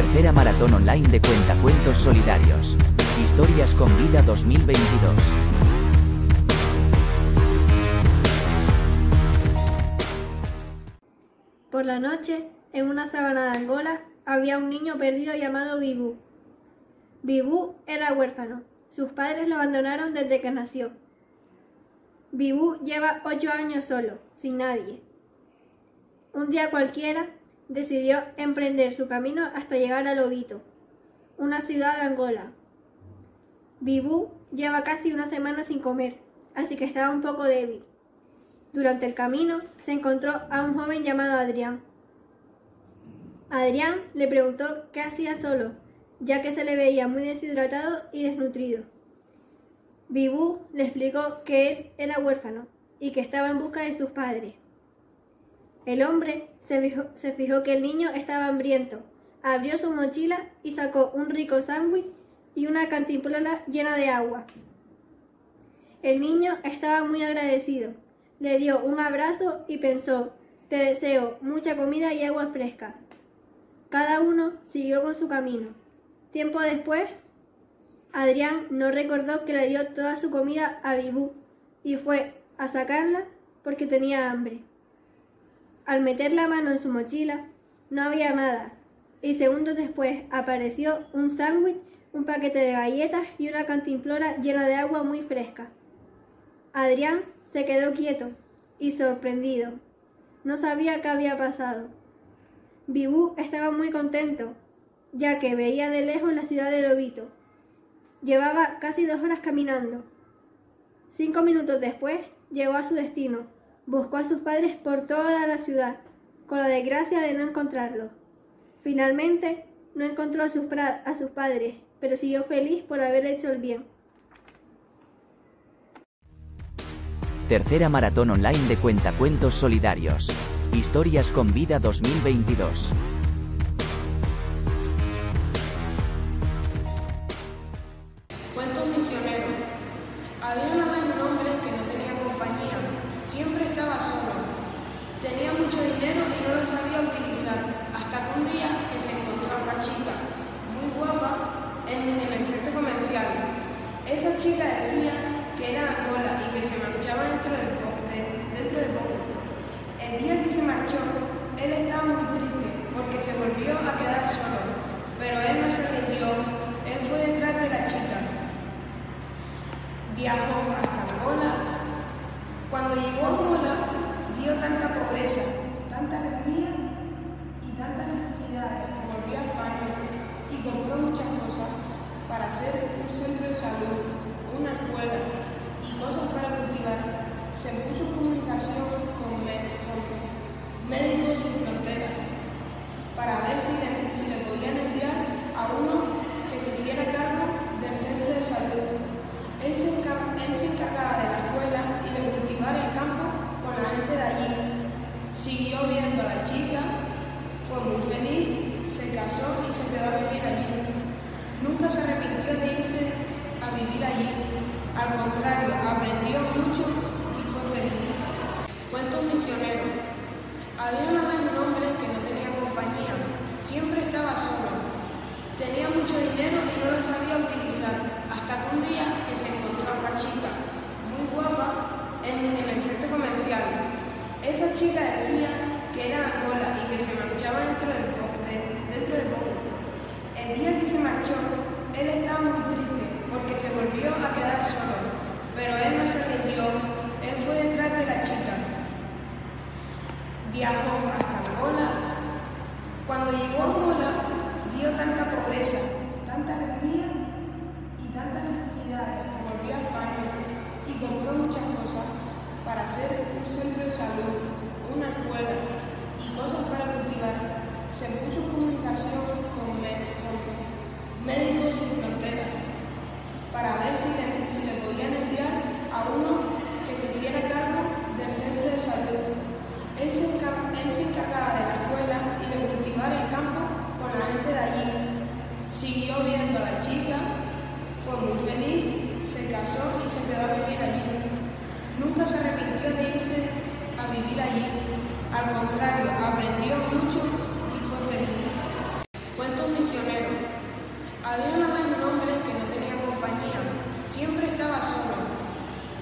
Tercera maratón online de cuentacuentos solidarios. Historias con vida 2022. Por la noche, en una sabana de Angola, había un niño perdido llamado Bibú. Bibú era huérfano. Sus padres lo abandonaron desde que nació. Bibú lleva ocho años solo, sin nadie. Un día cualquiera, decidió emprender su camino hasta llegar a Lobito, una ciudad de Angola. Bibú lleva casi una semana sin comer, así que estaba un poco débil. Durante el camino se encontró a un joven llamado Adrián. Adrián le preguntó qué hacía solo, ya que se le veía muy deshidratado y desnutrido. Bibú le explicó que él era huérfano y que estaba en busca de sus padres. El hombre se fijó, que el niño estaba hambriento, abrió su mochila y sacó un rico sándwich y una cantimplora llena de agua. El niño estaba muy agradecido, le dio un abrazo y pensó, te deseo mucha comida y agua fresca. Cada uno siguió con su camino. Tiempo después, Adrián no recordó que le dio toda su comida a Bibú y fue a sacarla porque tenía hambre. Al meter la mano en su mochila, no había nada, y segundos después apareció un sándwich, un paquete de galletas y una cantimplora llena de agua muy fresca. Adrián se quedó quieto y sorprendido. No sabía qué había pasado. Bibú estaba muy contento, ya que veía de lejos la ciudad de Lobito. Llevaba casi dos horas caminando. Cinco minutos después llegó a su destino, Buscó a sus padres por toda la ciudad, con la desgracia de no encontrarlos. Finalmente, no encontró a sus, a sus padres, pero siguió feliz por haber hecho el bien. Tercera maratón online de cuentacuentos solidarios. Historias con vida 2022. Cuento misionero. Había una vez un hombre que no tenía compañía Siempre estaba solo. Tenía mucho dinero y no lo sabía utilizar, hasta que un día que se encontró una chica muy guapa en, el centro comercial. Esa chica decía que era Angola y que se marchaba dentro del, dentro del poco. El día que se marchó, él estaba muy triste porque se volvió a quedar solo, pero él no se rindió, él fue detrás de la chica. Viajó hasta Angola cuando llegó a Angola, vio tanta pobreza, tanta alegría y tanta necesidad que volvió a España y compró muchas cosas para hacer un centro de salud, una escuela y cosas para cultivar. Se puso en comunicación con, médicos sin fronteras para ver si le, si le podían enviar a uno que se hiciera cargo del centro de salud. Él se encargaba de la escuela y de el campo con la gente de allí. Siguió viendo a la chica, fue muy feliz, se casó y se quedó a vivir allí. Nunca se arrepintió de irse a vivir allí. Al contrario, aprendió mucho y fue feliz. Cuento un misionero. Había una vez un hombre que no tenía compañía, siempre estaba solo. Tenía mucho dinero y no lo sabía utilizar, hasta que un día que se encontró a una chica muy guapa en, el Esa chica decía que era Angola y que se marchaba dentro del, poco. El día que se marchó, él estaba muy triste porque se volvió a quedar solo, pero él no se rindió, él fue detrás de la chica. Viajó hasta Angola. Cuando llegó a Angola, vio tanta pobreza, tanta alegría y tanta necesidad que volvió a España y compró muchas cosas para hacer un centro de salud, contrario, aprendió mucho y fue feliz. Cuento mis misionero. Había una vez un hombre que no tenía compañía, siempre estaba solo.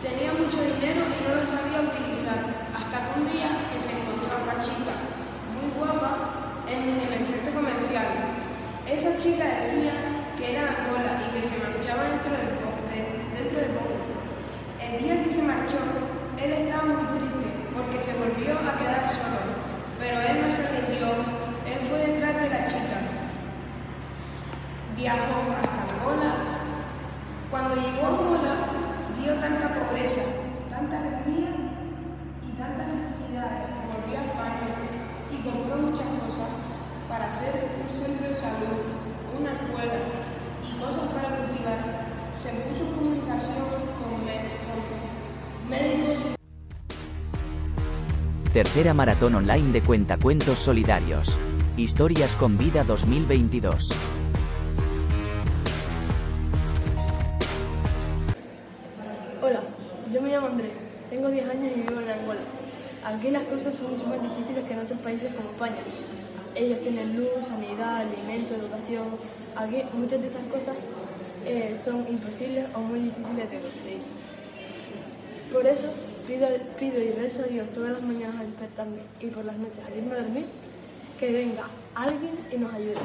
Tenía mucho dinero y no lo sabía utilizar, hasta que un día que se encontró una chica muy guapa en, el centro comercial. Esa chica decía que era Angola y que se marchaba dentro de, dentro de. El día que se marchó, él estaba muy triste porque se volvió a quedar solo, pero él no se rindió, él fue detrás de la chica. Viajó hasta Angola. Cuando llegó a Angola, vio tanta pobreza, tanta alegría y tanta necesidad que volvió a España y compró muchas cosas para hacer un centro de salud, una escuela y cosas para cultivar. Se puso comunicación Tercera maratón online de Cuentacuentos Solidarios. Historias con Vida 2022. Hola, yo me llamo Andrés, tengo 10 años y vivo en Angola. Aquí las cosas son mucho más difíciles que en otros países como España. Ellos tienen luz, sanidad, alimento, educación. Aquí muchas de esas cosas eh, son imposibles o muy difíciles de conseguir. Por eso Pido, y rezo a Dios todas las mañanas al despertarme y por las noches al irme a dormir que venga alguien y nos ayude.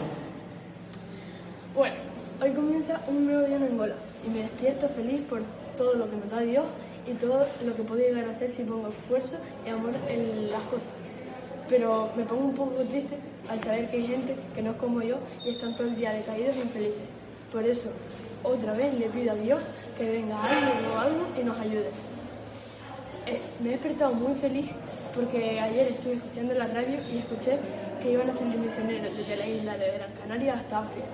Bueno, hoy comienza un nuevo día en Angola y me despierto feliz por todo lo que me da Dios y todo lo que puedo llegar a hacer si pongo esfuerzo y amor en las cosas. Pero me pongo un poco triste al saber que hay gente que no es como yo y están todo el día decaídos e infelices. Por eso, otra vez le pido a Dios que venga alguien o algo y nos ayude. Eh, me he despertado muy feliz porque ayer estuve escuchando la radio y escuché que iban a ser misioneros desde la isla de Gran Canaria hasta África.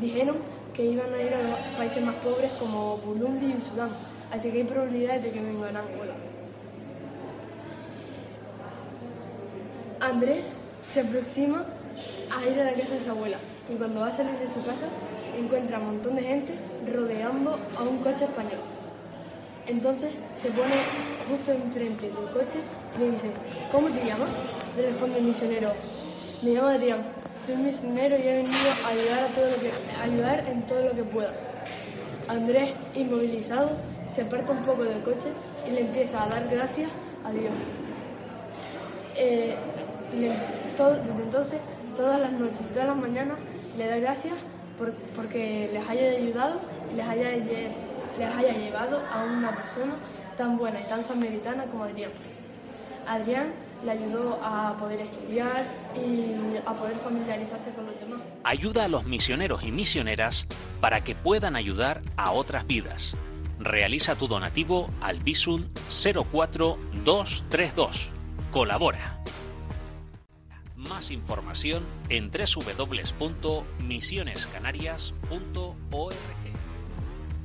Dijeron que iban a ir a los países más pobres como Burundi y Sudán, así que hay probabilidades de que vengan a Angola. Andrés se aproxima a ir a la casa de su abuela y cuando va a salir de su casa encuentra a un montón de gente rodeando a un coche español. Entonces se pone justo enfrente del coche y le dice, ¿cómo te llamas? Le responde el misionero, me llamo Adrián, soy misionero y he venido a ayudar, a todo lo que, ayudar en todo lo que pueda. Andrés, inmovilizado, se aparta un poco del coche y le empieza a dar gracias a Dios. Eh, desde entonces, todas las noches y todas las mañanas le da gracias por, porque les haya ayudado y les haya les haya llevado a una persona tan buena y tan samaritana como Adrián. Adrián le ayudó a poder estudiar y a poder familiarizarse con los demás. Ayuda a los misioneros y misioneras para que puedan ayudar a otras vidas. Realiza tu donativo al Visum 04232. Colabora. Más información en www.misionescanarias.org.